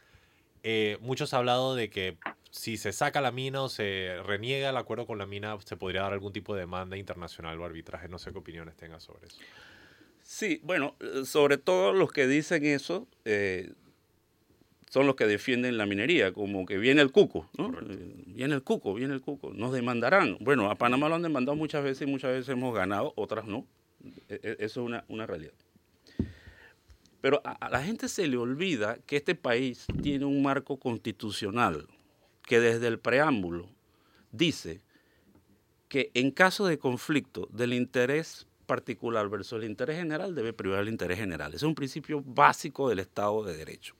Eh, muchos han hablado de que si se saca la mina o se reniega el acuerdo con la mina, se podría dar algún tipo de demanda internacional o arbitraje. No sé qué opiniones tenga sobre eso. Sí, bueno, sobre todo los que dicen eso eh, son los que defienden la minería, como que viene el cuco, ¿no? Eh, Viene el cuco, viene el cuco, nos demandarán. Bueno, a Panamá lo han demandado muchas veces y muchas veces hemos ganado, otras no. E- e- Eso es una, una realidad. Pero a, a la gente se le olvida que este país tiene un marco constitucional que desde el preámbulo dice que en caso de conflicto del interés particular versus el interés general debe privar el interés general. Ese es un principio básico del Estado de Derecho.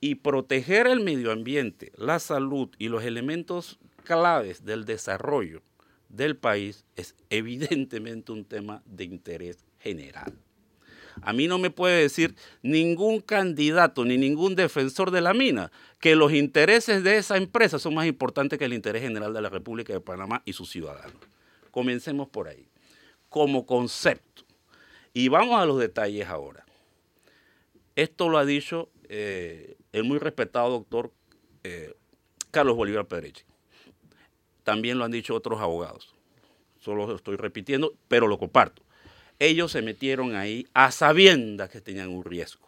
Y proteger el medio ambiente, la salud y los elementos claves del desarrollo del país es evidentemente un tema de interés general. A mí no me puede decir ningún candidato ni ningún defensor de la mina que los intereses de esa empresa son más importantes que el interés general de la República de Panamá y sus ciudadanos. Comencemos por ahí, como concepto. Y vamos a los detalles ahora. Esto lo ha dicho eh, el muy respetado doctor eh, Carlos Bolívar Pedreche. También lo han dicho otros abogados. Solo lo estoy repitiendo, pero lo comparto ellos se metieron ahí a sabiendas que tenían un riesgo.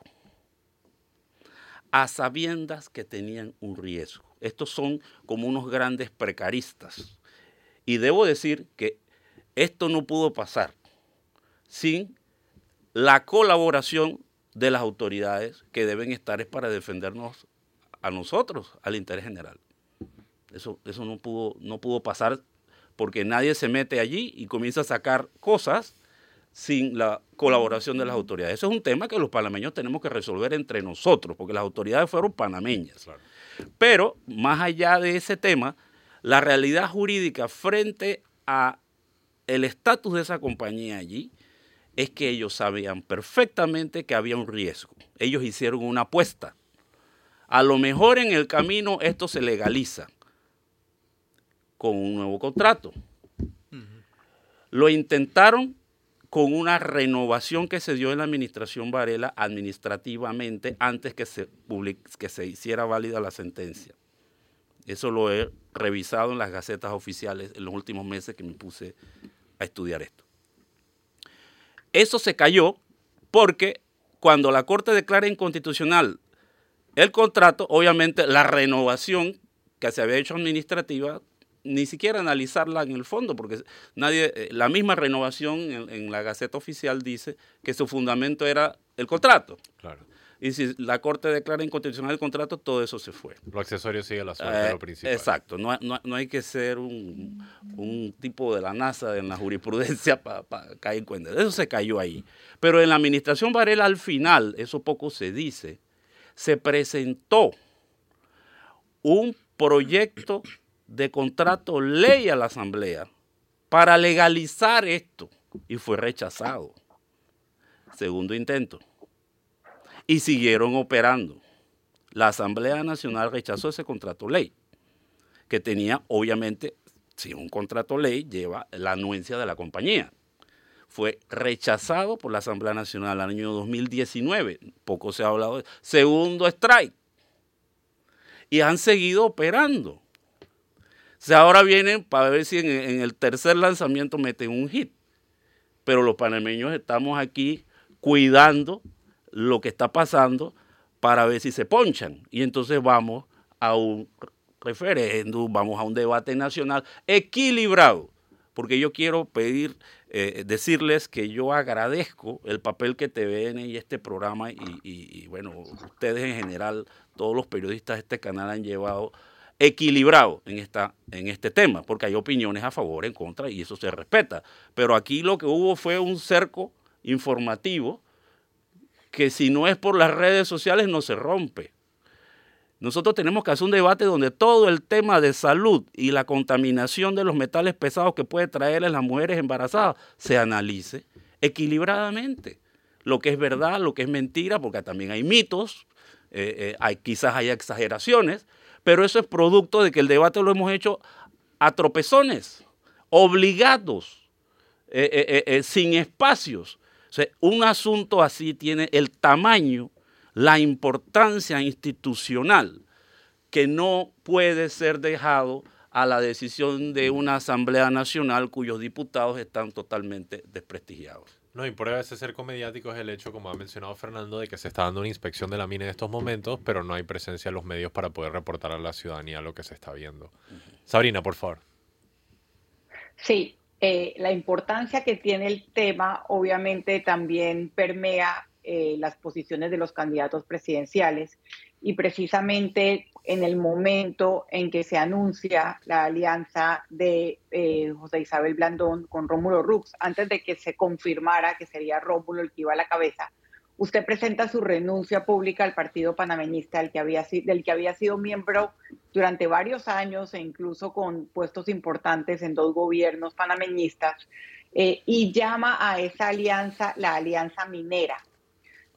A sabiendas que tenían un riesgo. Estos son como unos grandes precaristas. Y debo decir que esto no pudo pasar sin la colaboración de las autoridades que deben estar es para defendernos a nosotros, al interés general. Eso, eso no, pudo, no pudo pasar porque nadie se mete allí y comienza a sacar cosas sin la colaboración de las autoridades. Eso es un tema que los panameños tenemos que resolver entre nosotros, porque las autoridades fueron panameñas. Claro. Pero más allá de ese tema, la realidad jurídica frente a el estatus de esa compañía allí es que ellos sabían perfectamente que había un riesgo. Ellos hicieron una apuesta. A lo mejor en el camino esto se legaliza con un nuevo contrato. Lo intentaron con una renovación que se dio en la administración Varela administrativamente antes que se, que se hiciera válida la sentencia. Eso lo he revisado en las gacetas oficiales en los últimos meses que me puse a estudiar esto. Eso se cayó porque cuando la Corte declara inconstitucional el contrato, obviamente la renovación que se había hecho administrativa ni siquiera analizarla en el fondo, porque nadie, eh, la misma renovación en, en, la Gaceta Oficial dice que su fundamento era el contrato. Claro. Y si la Corte declara inconstitucional el contrato, todo eso se fue. Lo accesorio sigue la suerte, Eh, lo principal. Exacto, no, no, no hay que ser un, un tipo de la NASA en la jurisprudencia para caer en cuenta. Eso se cayó ahí. Pero en la administración Varela al final, eso poco se dice, se presentó un proyecto de contrato ley a la Asamblea para legalizar esto y fue rechazado. Segundo intento. Y siguieron operando. La Asamblea Nacional rechazó ese contrato ley, que tenía, obviamente, si un contrato ley lleva la anuencia de la compañía. Fue rechazado por la Asamblea Nacional el año 2019. Poco se ha hablado de segundo strike. Y han seguido operando. O sea, ahora vienen para ver si en, en, el tercer lanzamiento meten un hit. Pero los panameños estamos aquí cuidando lo que está pasando para ver si se ponchan. Y entonces vamos a un referéndum, vamos a un debate nacional equilibrado. Porque yo quiero pedir eh, decirles que yo agradezco el papel que TVN y este programa y, y, bueno, ustedes en general, todos los periodistas de este canal han llevado equilibrado en, esta, en este tema, porque hay opiniones a favor, en contra, y eso se respeta. Pero aquí lo que hubo fue un cerco informativo que si no es por las redes sociales no se rompe. Nosotros tenemos que hacer un debate donde todo el tema de salud y la contaminación de los metales pesados que puede traerles las mujeres embarazadas se analice equilibradamente. Lo que es verdad, lo que es mentira, porque también hay mitos, eh, eh, hay, quizás hay exageraciones, pero eso es producto de que el debate lo hemos hecho a tropezones, obligados, eh, sin espacios. Un asunto así tiene el tamaño la importancia institucional que no puede ser dejado a la decisión de una Asamblea Nacional cuyos diputados están totalmente desprestigiados. No, y prueba ese cerco mediático es el hecho, como ha mencionado Fernando, de que se está dando una inspección de la mina en estos momentos, pero no hay presencia en los medios para poder reportar a la ciudadanía lo que se está viendo. Sabrina, por favor. Sí, eh, la importancia que tiene el tema obviamente también permea eh, las posiciones de los candidatos presidenciales. Y precisamente en el momento en que se anuncia la alianza de eh, José Isabel Blandón con Rómulo Rux, antes de que se confirmara que sería Rómulo el que iba a la cabeza, usted presenta su renuncia pública al Partido Panameñista, del que había, sido miembro durante varios años e incluso con puestos importantes en dos gobiernos panameñistas, eh, y llama a esa alianza la alianza minera.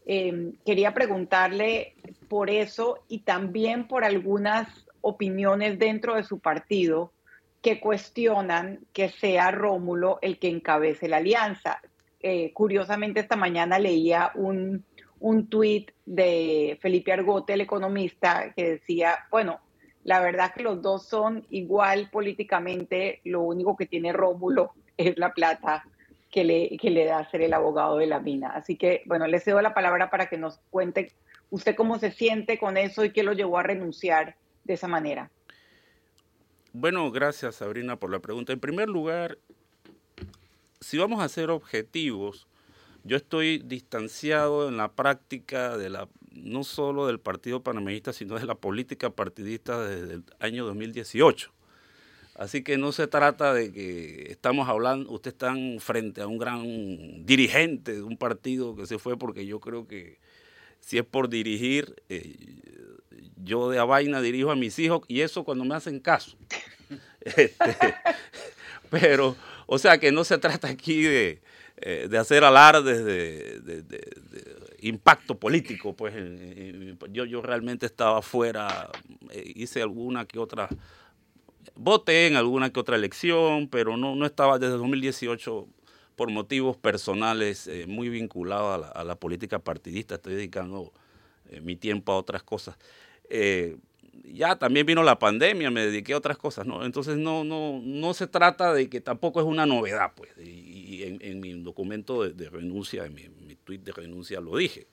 Em, quería preguntarle por eso y también por algunas opiniones dentro de su partido que cuestionan que sea Rómulo el que encabece la alianza. Eh, curiosamente, esta mañana leía un, un tuit de Felipe Argote, el economista, que decía, bueno, la verdad que los dos son igual políticamente, lo único que tiene Rómulo es la plata que le, que le da ser el abogado de la mina. Así que, bueno, le cedo la palabra para que nos cuente usted cómo se siente con eso y qué lo llevó a renunciar de esa manera. Bueno, gracias Sabrina por la pregunta. En primer lugar, si vamos a ser objetivos, yo estoy distanciado en la práctica de la no solo del Partido Panameñista, sino de la política partidista desde el año 2018. Así que no se trata de que estamos hablando, ustedes están frente a un gran dirigente de un partido que se fue porque yo creo que si es por dirigir, eh, yo de a vaina dirijo a mis hijos y eso cuando me hacen caso. Este, pero, o sea que no se trata aquí de, eh, hacer alardes de, impacto político, pues yo, yo realmente estaba fuera, eh, hice alguna que otra voté en alguna que otra elección, pero no, no estaba desde 2018 por motivos personales eh, muy vinculado a la, política partidista. Estoy dedicando mi tiempo a otras cosas. Ya también vino la pandemia, me dediqué a otras cosas, ¿no? Entonces no, no, no se trata de que tampoco es una novedad, pues. Y, en, mi documento de, renuncia, en mi, mi tweet de renuncia lo dije.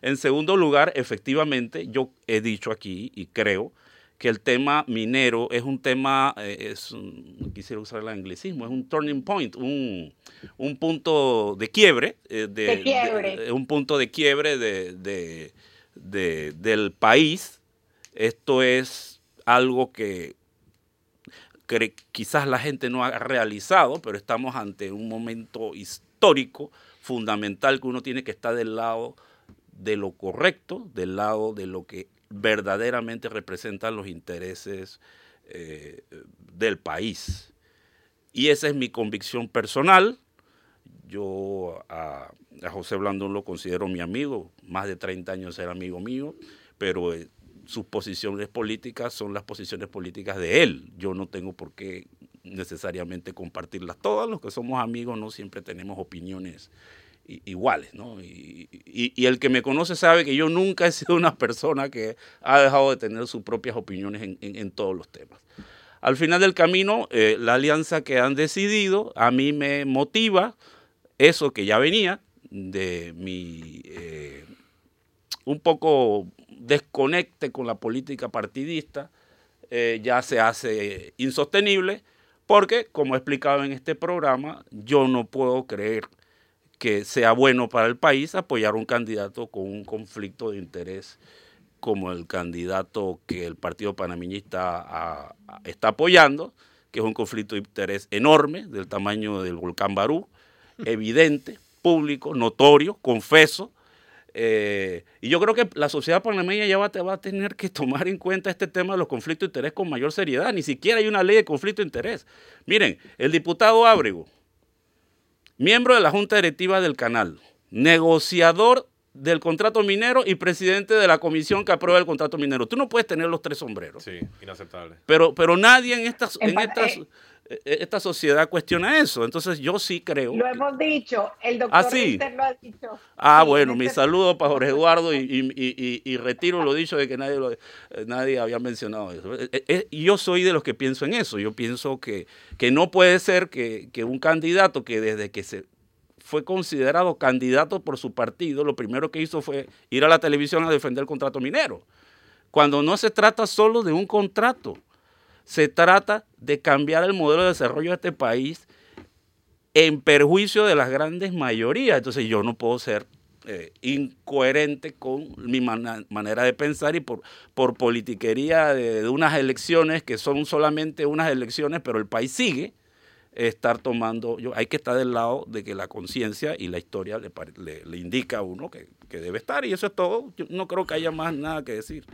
En segundo lugar, efectivamente, yo he dicho aquí y creo que el tema minero es un tema, eh, es no quisiera usar el anglicismo, es un turning point, un, punto de quiebre, eh, de, un punto de quiebre de, del país. Esto es algo que, quizás la gente no ha realizado, pero estamos ante un momento histórico, fundamental, que uno tiene que estar del lado de lo correcto, del lado de lo que verdaderamente representan los intereses eh, del país. Y esa es mi convicción personal. Yo a, José Blandón lo considero mi amigo, más de 30 años era amigo mío, pero eh, sus posiciones políticas son las posiciones políticas de él. Yo no tengo por qué necesariamente compartirlas todas. Los que somos amigos no siempre tenemos opiniones iguales, ¿no? Y, el que me conoce sabe que yo nunca he sido una persona que ha dejado de tener sus propias opiniones en, todos los temas. Al final del camino, eh, la alianza que han decidido a mí me motiva eso que ya venía de mi eh, un poco desconecte con la política partidista, eh, ya se hace insostenible Porque, como he explicado en este programa, yo no puedo creer que sea bueno para el país apoyar a un candidato con un conflicto de interés como el candidato que el Partido Panameñista está apoyando, que es un conflicto de interés enorme, del tamaño del volcán Barú, evidente, público, notorio, confeso. Eh, y yo creo que la sociedad panameña ya va, va, a tener que tomar en cuenta este tema de los conflictos de interés con mayor seriedad. Ni siquiera hay una ley de conflicto de interés. Miren, el diputado Ábrego, miembro de la Junta Directiva del Canal, negociador del contrato minero y presidente de la comisión que aprueba el contrato minero. Tú no puedes tener los tres sombreros. Sí, inaceptable. Pero, pero nadie en estas, en estas, eh, esta sociedad cuestiona eso. Entonces yo sí creo. Lo hemos dicho, el doctor ¿Ah, sí? lo ha dicho. Ah, bueno, mi saludo para Jorge Eduardo y, y, y, retiro lo dicho de que nadie, lo, eh, nadie había mencionado eso. Y yo soy de los que pienso en eso. Yo pienso que, que no puede ser que, que un candidato que desde que se fue considerado candidato por su partido, lo primero que hizo fue ir a la televisión a defender el contrato minero. Cuando no se trata solo de un contrato, se trata de cambiar el modelo de desarrollo de este país en perjuicio de las grandes mayorías. Entonces yo no puedo ser eh, incoherente con mi manera de pensar y por, por politiquería de, unas elecciones que son solamente unas elecciones, pero el país sigue estar tomando, yo, hay que estar del lado de que la conciencia y la historia le, le, indica a uno que, debe estar y eso es todo. Yo no creo que haya más nada que decir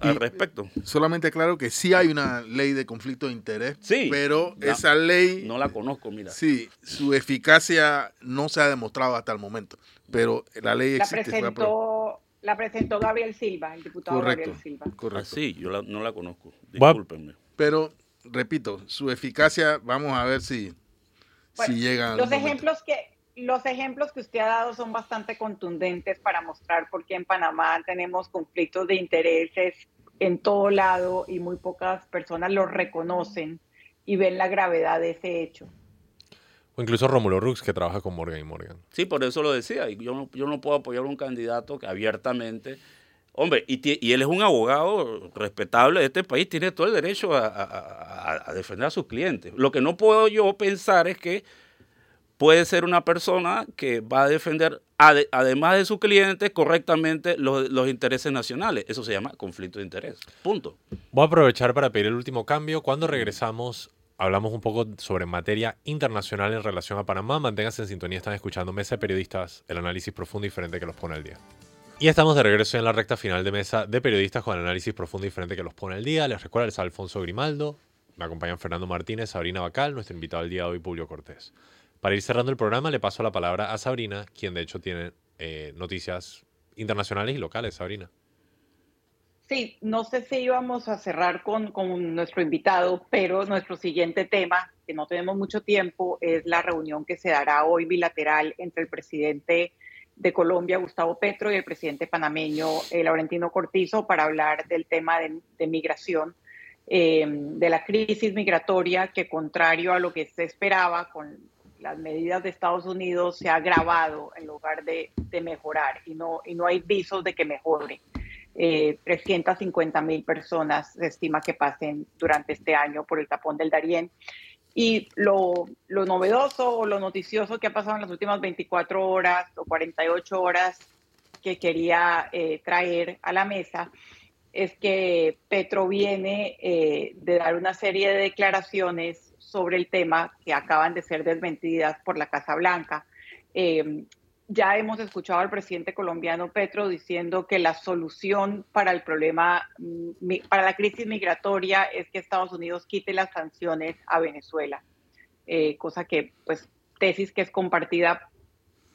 al respecto. Solamente claro que sí hay una ley de conflicto de interés, sí, pero esa ley... No la conozco, mira. Sí, su eficacia no se ha demostrado hasta el momento, pero la ley la existe. Presentó, la presentó Gabriel Silva, el diputado Gabriel Silva. Correcto. Ah, sí, yo no la conozco, discúlpenme. Pero repito, su eficacia, vamos a ver si, si llega. Los ejemplos que los ejemplos que usted ha dado son bastante contundentes para mostrar por qué en Panamá tenemos conflictos de intereses en todo lado y muy pocas personas los reconocen y ven la gravedad de ese hecho. O incluso Rómulo Rux, que trabaja con Morgan y Morgan. Sí, por eso lo decía. Yo no, yo no puedo apoyar a un candidato que abiertamente Hombre, y, él es un abogado respetable de este país, tiene todo el derecho a, defender a sus clientes. Lo que no puedo yo pensar es que puede ser una persona que va a defender, además de sus clientes, correctamente los, intereses nacionales. Eso se llama conflicto de interés. Punto. Voy a aprovechar para pedir el último cambio. Cuando regresamos, hablamos un poco sobre materia internacional en relación a Panamá. Manténganse en sintonía, están escuchando Mesa de Periodistas, el análisis profundo y diferente que los pone al día. Y estamos de regreso en la recta final de mesa de periodistas con análisis profundo y diferente que los pone el día. Les recuerdo, es Alfonso Grimaldo, me acompañan Fernando Martínez, Sabrina Bacal, nuestro invitado del día de hoy, Publio Cortés. Para ir cerrando el programa, le paso la palabra a Sabrina, quien de hecho tiene eh, noticias internacionales y locales. Sabrina. Sí, no sé si íbamos a cerrar con, con nuestro invitado, pero nuestro siguiente tema, que no tenemos mucho tiempo, es la reunión que se dará hoy bilateral entre el presidente de Colombia, Gustavo Petro, y el presidente panameño, eh, Laurentino Cortizo, para hablar del tema de, migración, eh, de la crisis migratoria que, contrario a lo que se esperaba con las medidas de Estados Unidos, se ha agravado en lugar de, mejorar y no, y no hay visos de que mejore. Eh, 350 mil personas se estima que pasen durante este año por el tapón del Darién. Y lo, lo, novedoso o lo noticioso que ha pasado en las últimas 24 horas o 48 horas que quería eh, traer a la mesa es que Petro viene eh, de dar una serie de declaraciones sobre el tema que acaban de ser desmentidas por la Casa Blanca. Eh, ya hemos escuchado al presidente colombiano Petro diciendo que la solución para el problema, mm, para la crisis migratoria es que Estados Unidos quite las sanciones a Venezuela, eh, cosa que, pues, tesis que es compartida,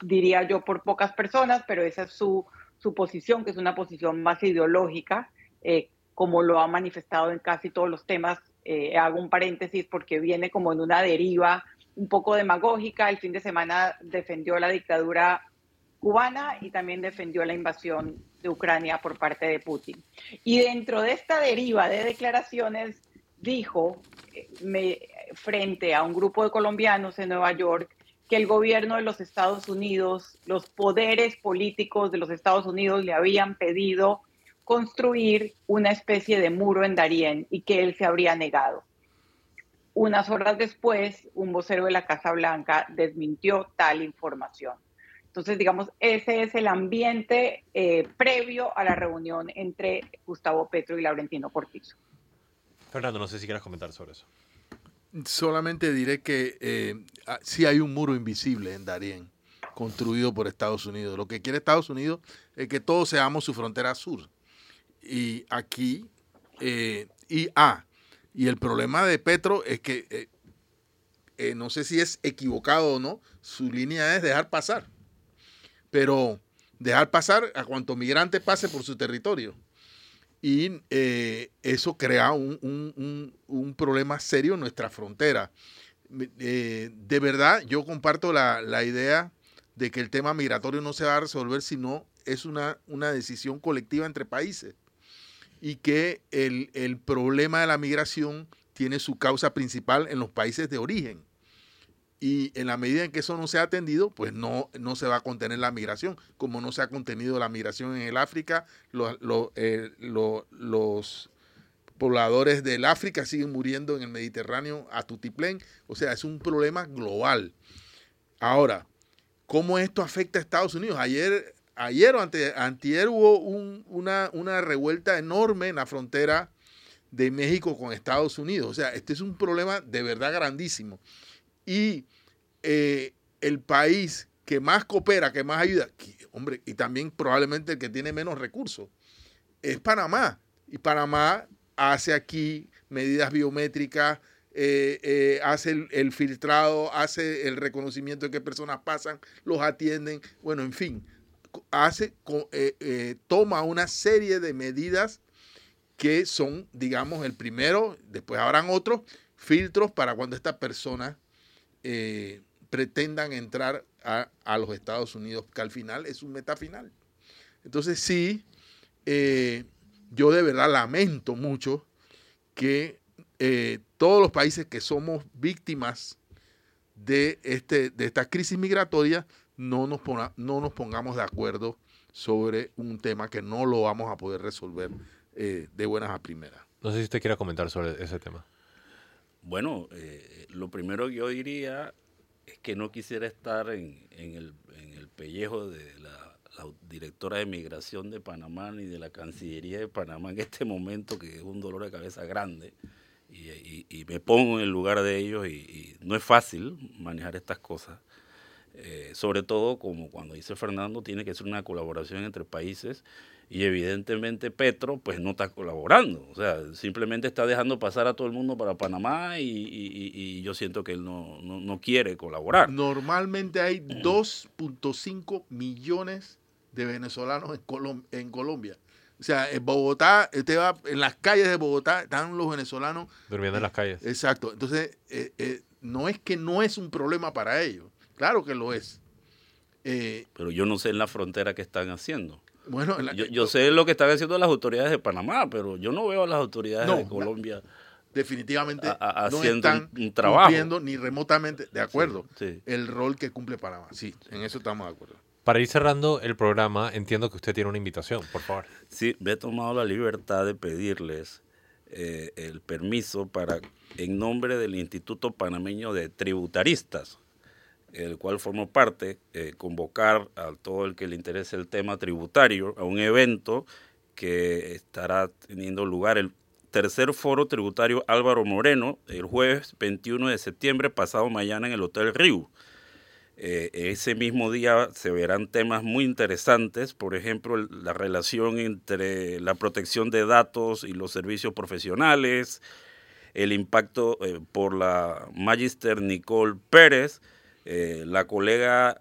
diría yo, por pocas personas, pero esa es su, su posición, que es una posición más ideológica, eh, como lo ha manifestado en casi todos los temas. Eh, hago un paréntesis porque viene como en una deriva un poco demagógica. El fin de semana defendió la dictadura cubana y también defendió la invasión de Ucrania por parte de Putin. Y dentro de esta deriva de declaraciones dijo eh, me, frente a un grupo de colombianos en Nueva York que el gobierno de los Estados Unidos, los poderes políticos de los Estados Unidos le habían pedido construir una especie de muro en Darién y que él se habría negado. unas horas después, un vocero de la Casa Blanca desmintió tal información. Entonces, digamos, ese es el ambiente eh, previo a la reunión entre Gustavo Petro y Laurentino Cortizo. Fernando, no sé si quieres comentar sobre eso. Solamente diré que eh, ah, sí hay un muro invisible en Darien, construido por Estados Unidos. Lo que quiere Estados Unidos es que todos seamos su frontera sur. Y aquí, eh, y ah, y el problema de Petro es que, eh, eh, no sé si es equivocado o no, su línea es dejar pasar. Pero dejar pasar a cuanto migrante pase por su territorio. Y eso crea un, problema serio en nuestra frontera. de verdad, yo comparto la, la, idea de que el tema migratorio no se va a resolver si no es una, una decisión colectiva entre países y que el, problema de la migración tiene su causa principal en los países de origen. Y en la medida en que eso no se ha atendido, pues no, no se va a contener la migración, como no se ha contenido la migración en el África, los, eh, los pobladores del África siguen muriendo en el Mediterráneo a tutiplén, o sea, es un problema global. Ahora, ¿cómo esto afecta a Estados Unidos? Ayer ayer o antier hubo una, una revuelta enorme en la frontera de México con Estados Unidos. O sea, este es un problema de verdad grandísimo. Y eh, el país que más coopera, que más ayuda, hombre, y también probablemente el que tiene menos recursos, es Panamá. Y Panamá hace aquí medidas biométricas, eh, eh, hace el, el, filtrado, hace el reconocimiento de qué personas pasan, los atienden, bueno, en fin hace, eh, eh, toma una serie de medidas que son, digamos, el primero, después habrán otros filtros para cuando estas personas eh, pretendan entrar a, los Estados Unidos, que al final es un meta final. Entonces sí, yo de verdad lamento mucho que todos los países que somos víctimas de, este, de esta crisis migratoria no nos, no nos pongamos de acuerdo sobre un tema que no lo vamos a poder resolver eh, de buenas a primeras. No sé si usted quiere comentar sobre ese tema. Bueno, eh, lo primero que yo diría es que no quisiera estar en, el, pellejo de la, directora de migración de Panamá ni de la Cancillería de Panamá en este momento, que es un dolor de cabeza grande. Y, me pongo en el lugar de ellos y no es fácil manejar estas cosas. Eh, sobre todo, como cuando dice Fernando, tiene que ser una colaboración entre países y evidentemente Petro pues no está colaborando, o sea, simplemente está dejando pasar a todo el mundo para Panamá y, yo siento que él no, no, quiere colaborar. Normalmente hay 2.5 millones de venezolanos en, en Colombia. O sea, en Bogotá, usted va en las calles de Bogotá, están los venezolanos. Durmiendo en las calles. Exacto. Entonces, eh, eh, no es que no es un problema para ellos. Claro que lo es. Eh, pero yo no sé en la frontera qué están haciendo. Bueno, yo, sé lo que están haciendo las autoridades de Panamá, pero yo no veo a las autoridades de Colombia. definitivamente haciendo no están un, trabajo. cumpliendo ni remotamente, de acuerdo, el rol que cumple Panamá. Sí, en eso estamos de acuerdo. Para ir cerrando el programa, entiendo que usted tiene una invitación, por favor. Sí, me he tomado la libertad de pedirles eh, el permiso para, en nombre del Instituto Panameño de Tributaristas, el cual formo parte, eh, convocar a todo el que le interese el tema tributario a un evento que estará teniendo lugar el tercer foro tributario Álvaro Moreno el jueves 21 de septiembre pasado mañana en el Hotel Río. Eh, ese mismo día se verán temas muy interesantes, por ejemplo, la relación entre la protección de datos y los servicios profesionales, el impacto eh, por la Magister Nicole Pérez, eh, la colega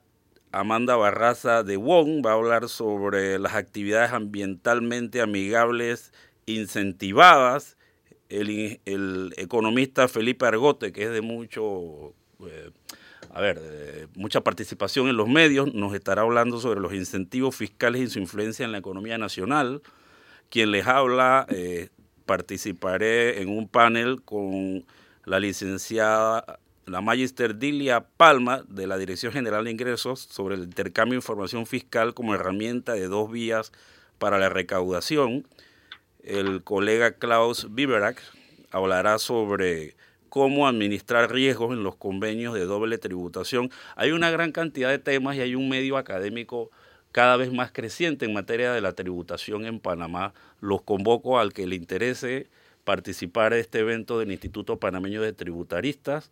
Amanda Barraza de WON va a hablar sobre las actividades ambientalmente amigables incentivadas. El, economista Felipe Argote, que es de mucho, eh, a ver, mucha participación en los medios, nos estará hablando sobre los incentivos fiscales y su influencia en la economía nacional. Quien les habla, eh, participaré en un panel con la licenciada la Magister Dilia Palma de la Dirección General de Ingresos sobre el intercambio de información fiscal como herramienta de dos vías para la recaudación. El colega Klaus Biberak hablará sobre cómo administrar riesgos en los convenios de doble tributación. Hay una gran cantidad de temas y hay un medio académico cada vez más creciente en materia de la tributación en Panamá. Los convoco al que le interese participar de este evento del Instituto Panameño de Tributaristas,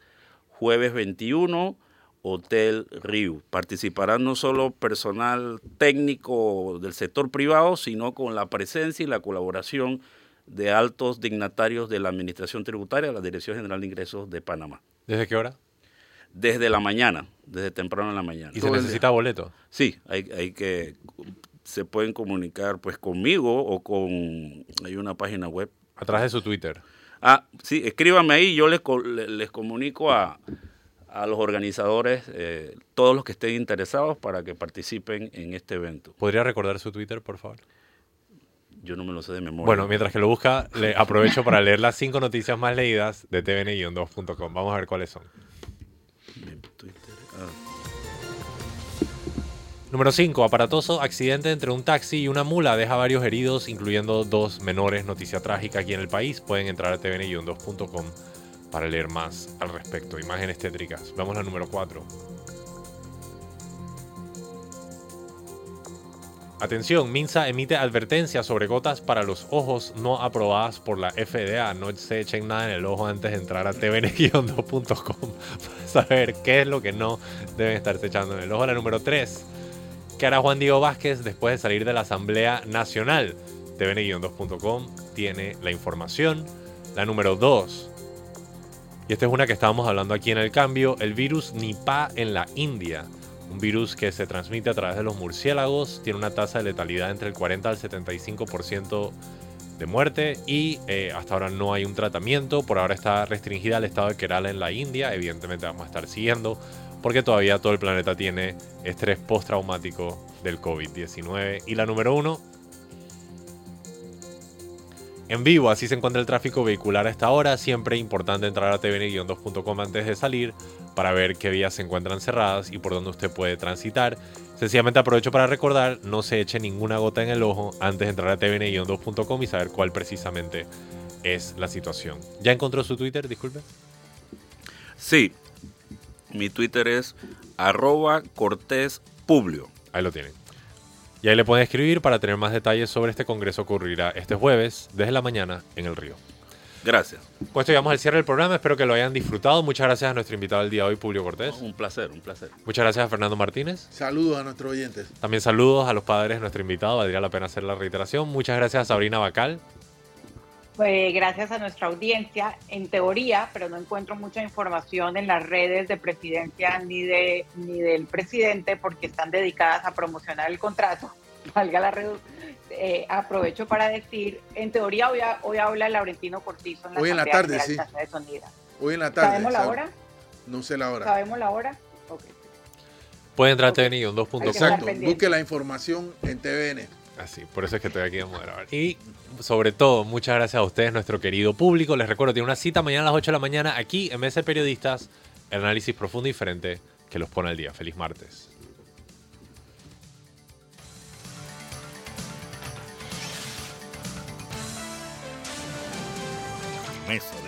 jueves 21, Hotel Rio. Participarán no solo personal técnico del sector privado, sino con la presencia y la colaboración de altos dignatarios de la Administración Tributaria, la Dirección General de Ingresos de Panamá. ¿Desde qué hora? Desde la mañana, desde temprano en la mañana. ¿Y se necesita boleto? Sí, hay, hay que, se pueden comunicar pues conmigo o con, hay una página web. A través de su Twitter. Ah, sí, escríbame ahí, yo les, les comunico a, a los organizadores, eh, todos los que estén interesados para que participen en este evento. ¿Podría recordar su Twitter, por favor? Yo no me lo sé de memoria. Bueno, mientras que lo busca, le aprovecho para leer las cinco noticias más leídas de tvn-2.com. Vamos a ver cuáles son. Ah. Número 5. Aparatoso accidente entre un taxi y una mula deja varios heridos, incluyendo dos menores. Noticia trágica aquí en el país. Pueden entrar a tvn-2.com para leer más al respecto. Imágenes tétricas. Vamos a número 4. Atención, Minsa emite advertencias sobre gotas para los ojos no aprobadas por la FDA. No se echen nada en el ojo antes de entrar a tvn-2.com para saber qué es lo que no deben estarse echando en el ojo. La número 3. ¿Qué hará Juan Diego Vázquez después de salir de la Asamblea Nacional? tvn-2.com tiene la información. La número 2. Y esta es una que estábamos hablando aquí en el cambio. El virus Nipah en la India un virus que se transmite a través de los murciélagos, tiene una tasa de letalidad entre el 40 al 75% de muerte y eh, hasta ahora no hay un tratamiento, por ahora está restringida al estado de Kerala en la India, evidentemente vamos a estar siguiendo porque todavía todo el planeta tiene estrés postraumático del COVID-19. Y la número uno, en vivo. Así se encuentra el tráfico vehicular a esta hora. Siempre importante entrar a tvn-2.com antes de salir para ver qué vías se encuentran cerradas y por dónde usted puede transitar. Sencillamente aprovecho para recordar, no se eche ninguna gota en el ojo antes de entrar a tvn-2.com y saber cuál precisamente es la situación. ¿Ya encontró su Twitter? Disculpe. Sí, mi Twitter es arroba Cortés Publio. Ahí lo tienen. Y ahí le pueden escribir para tener más detalles sobre este congreso que ocurrirá este jueves desde la mañana en el río. Gracias. Pues llegamos al cierre del programa. Espero que lo hayan disfrutado. Muchas gracias a nuestro invitado del día de hoy, Publio Cortés. Un placer, un placer. Muchas gracias a Fernando Martínez. Saludos a nuestros oyentes. También saludos a los padres de nuestro invitado. Valdría la pena hacer la reiteración. Muchas gracias a Sabrina Bacal. Pues gracias a nuestra audiencia, en teoría, pero no encuentro mucha información en las redes de presidencia ni, de, ni del presidente porque están dedicadas a promocionar el contrato valga la red, eh, aprovecho para decir, en teoría hoy, hoy habla Laurentino Cortizo en la, hoy en la tarde, sí. Hoy en la tarde. ¿Sabemos la hora? No sé la hora. ¿Sabemos la hora? Okay. Puede entrar a TVN 2.0. Exacto, busque la información en TVN. Así, por eso es que estoy aquí a moderar. Y sobre todo, muchas gracias a ustedes, nuestro querido público. Les recuerdo, tiene una cita mañana a las 8 de la mañana aquí en MS Periodistas, el análisis profundo y diferente que los pone al día. Feliz martes. de.